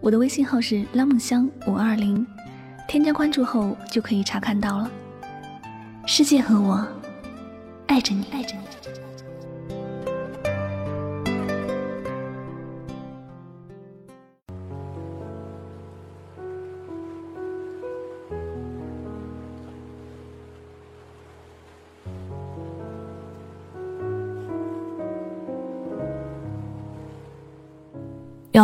我的微信号是拉梦香五二零，添加关注后就可以查看到了。世界和我爱着你，爱着你。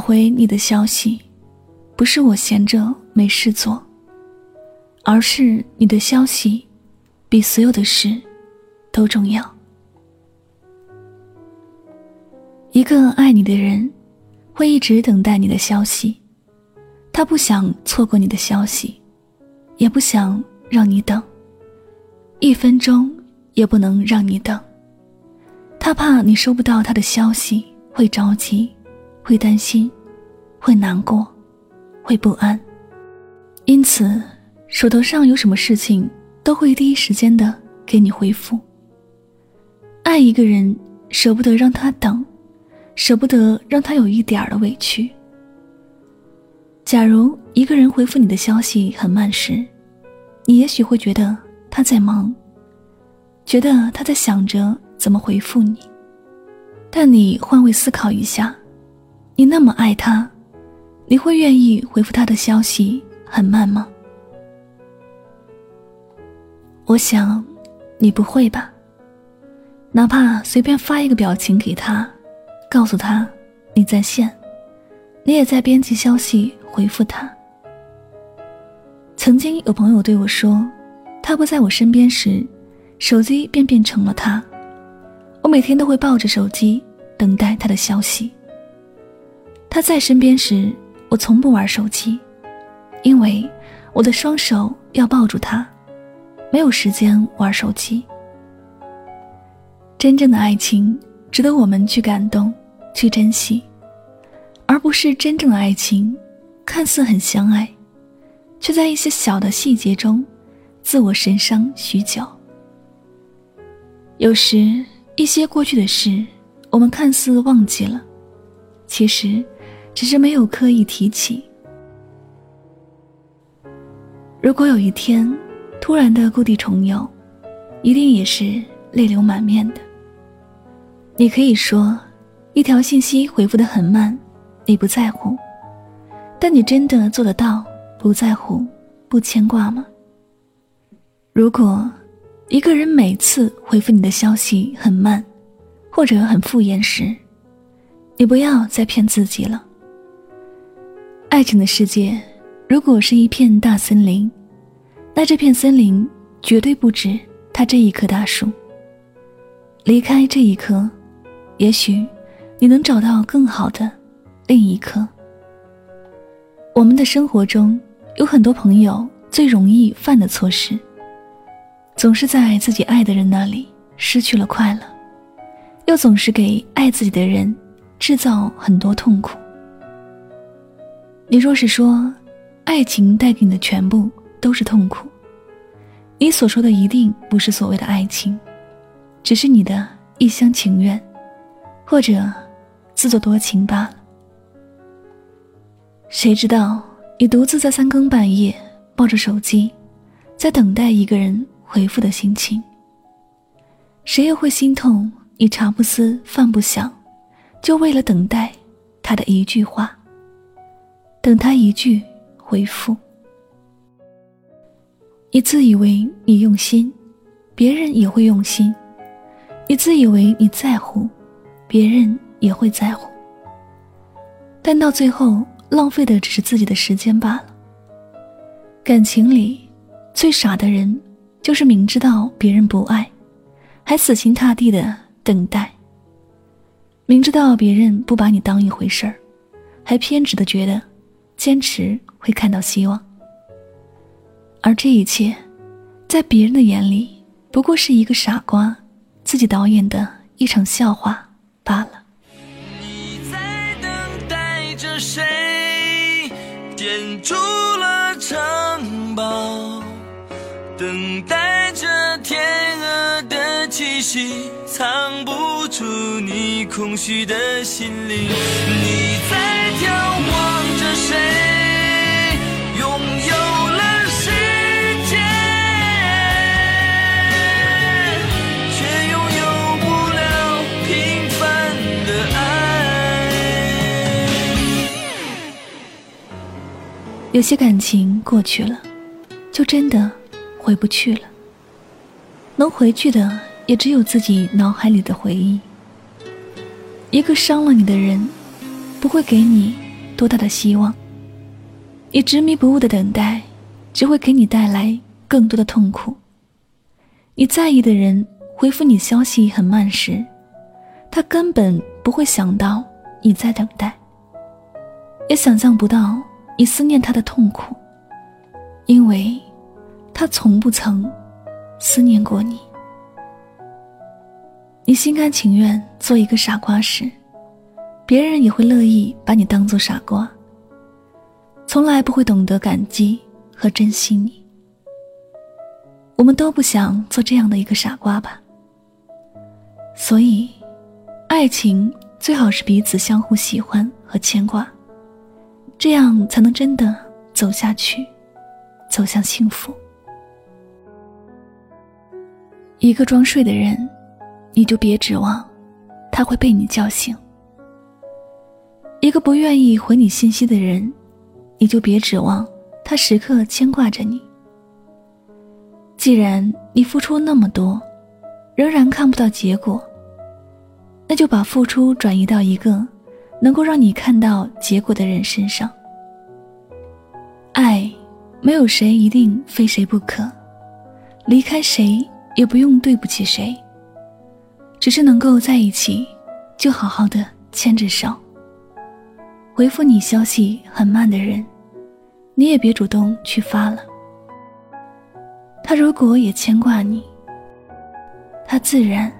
回你的消息，不是我闲着没事做，而是你的消息比所有的事都重要。一个爱你的人会一直等待你的消息，他不想错过你的消息，也不想让你等，一分钟也不能让你等。他怕你收不到他的消息会着急。会担心，会难过，会不安，因此手头上有什么事情都会第一时间的给你回复。爱一个人，舍不得让他等，舍不得让他有一点儿的委屈。假如一个人回复你的消息很慢时，你也许会觉得他在忙，觉得他在想着怎么回复你，但你换位思考一下。你那么爱他，你会愿意回复他的消息很慢吗？我想，你不会吧。哪怕随便发一个表情给他，告诉他你在线，你也在编辑消息回复他。曾经有朋友对我说，他不在我身边时，手机便变成了他。我每天都会抱着手机等待他的消息。他在身边时，我从不玩手机，因为我的双手要抱住他，没有时间玩手机。真正的爱情值得我们去感动、去珍惜，而不是真正的爱情看似很相爱，却在一些小的细节中自我神伤许久。有时一些过去的事，我们看似忘记了，其实。只是没有刻意提起。如果有一天突然的故地重游，一定也是泪流满面的。你可以说，一条信息回复的很慢，你不在乎，但你真的做得到不在乎、不牵挂吗？如果一个人每次回复你的消息很慢，或者很敷衍时，你不要再骗自己了。爱情的世界，如果是一片大森林，那这片森林绝对不止它这一棵大树。离开这一棵，也许你能找到更好的另一棵。我们的生活中有很多朋友最容易犯的错事，总是在自己爱的人那里失去了快乐，又总是给爱自己的人制造很多痛苦。你若是说，爱情带给你的全部都是痛苦，你所说的一定不是所谓的爱情，只是你的一厢情愿，或者自作多情罢了。谁知道你独自在三更半夜抱着手机，在等待一个人回复的心情？谁又会心痛你茶不思饭不想，就为了等待他的一句话？等他一句回复，你自以为你用心，别人也会用心；你自以为你在乎，别人也会在乎。但到最后，浪费的只是自己的时间罢了。感情里，最傻的人，就是明知道别人不爱，还死心塌地的等待；明知道别人不把你当一回事儿，还偏执的觉得。坚持会看到希望。而这一切，在别人的眼里，不过是一个傻瓜自己导演的一场笑话罢了。你在等待着谁？建筑了城堡，等待着天鹅的气息，藏不住你空虚的心灵。你在眺望着谁？拥有了世界，却拥有不了平凡的爱有些感情过去了，就真的回不去了。能回去的，也只有自己脑海里的回忆。一个伤了你的人，不会给你多大的希望。你执迷不悟的等待，只会给你带来更多的痛苦。你在意的人回复你消息很慢时，他根本不会想到你在等待，也想象不到。你思念他的痛苦，因为，他从不曾思念过你。你心甘情愿做一个傻瓜时，别人也会乐意把你当做傻瓜。从来不会懂得感激和珍惜你。我们都不想做这样的一个傻瓜吧。所以，爱情最好是彼此相互喜欢和牵挂。这样才能真的走下去，走向幸福。一个装睡的人，你就别指望他会被你叫醒；一个不愿意回你信息的人，你就别指望他时刻牵挂着你。既然你付出那么多，仍然看不到结果，那就把付出转移到一个。能够让你看到结果的人身上，爱，没有谁一定非谁不可，离开谁也不用对不起谁，只是能够在一起，就好好的牵着手。回复你消息很慢的人，你也别主动去发了。他如果也牵挂你，他自然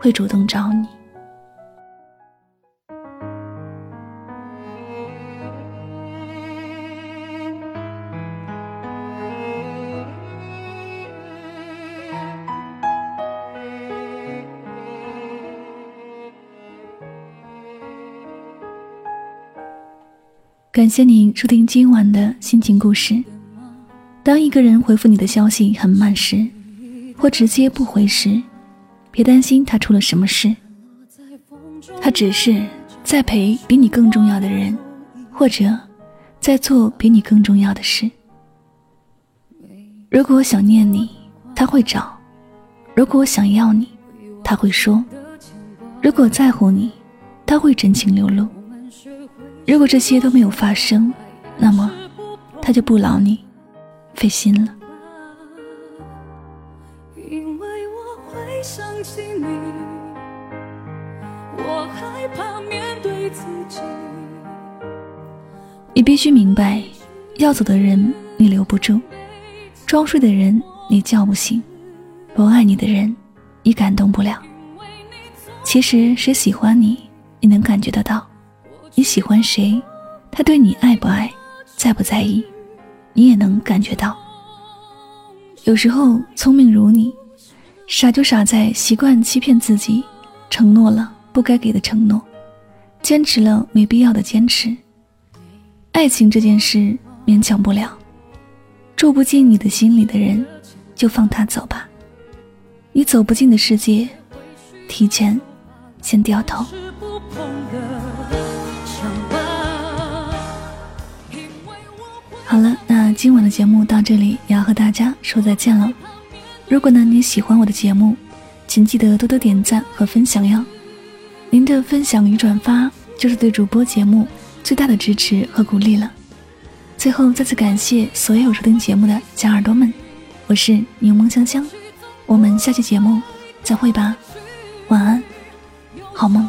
会主动找你。感谢您收听今晚的心情故事。当一个人回复你的消息很慢时，或直接不回时，别担心他出了什么事，他只是在陪比你更重要的人，或者在做比你更重要的事。如果我想念你，他会找；如果我想要你，他会说；如果在乎你，他会真情流露。如果这些都没有发生，那么他就不劳你费心了。因为我会想起你，我害怕面对自己。你必须明白，要走的人你留不住，装睡的人你叫不醒，不爱你的人你感动不了。其实谁喜欢你，你能感觉得到。你喜欢谁，他对你爱不爱，在不在意，你也能感觉到。有时候聪明如你，傻就傻在习惯欺骗自己，承诺了不该给的承诺，坚持了没必要的坚持。爱情这件事勉强不了，住不进你的心里的人，就放他走吧。你走不进的世界，提前先掉头。好了，那今晚的节目到这里也要和大家说再见了。如果呢你喜欢我的节目，请记得多多点赞和分享哟。您的分享与转发就是对主播节目最大的支持和鼓励了。最后再次感谢所有收听节目的小耳朵们，我是柠檬香香，我们下期节目再会吧，晚安，好梦。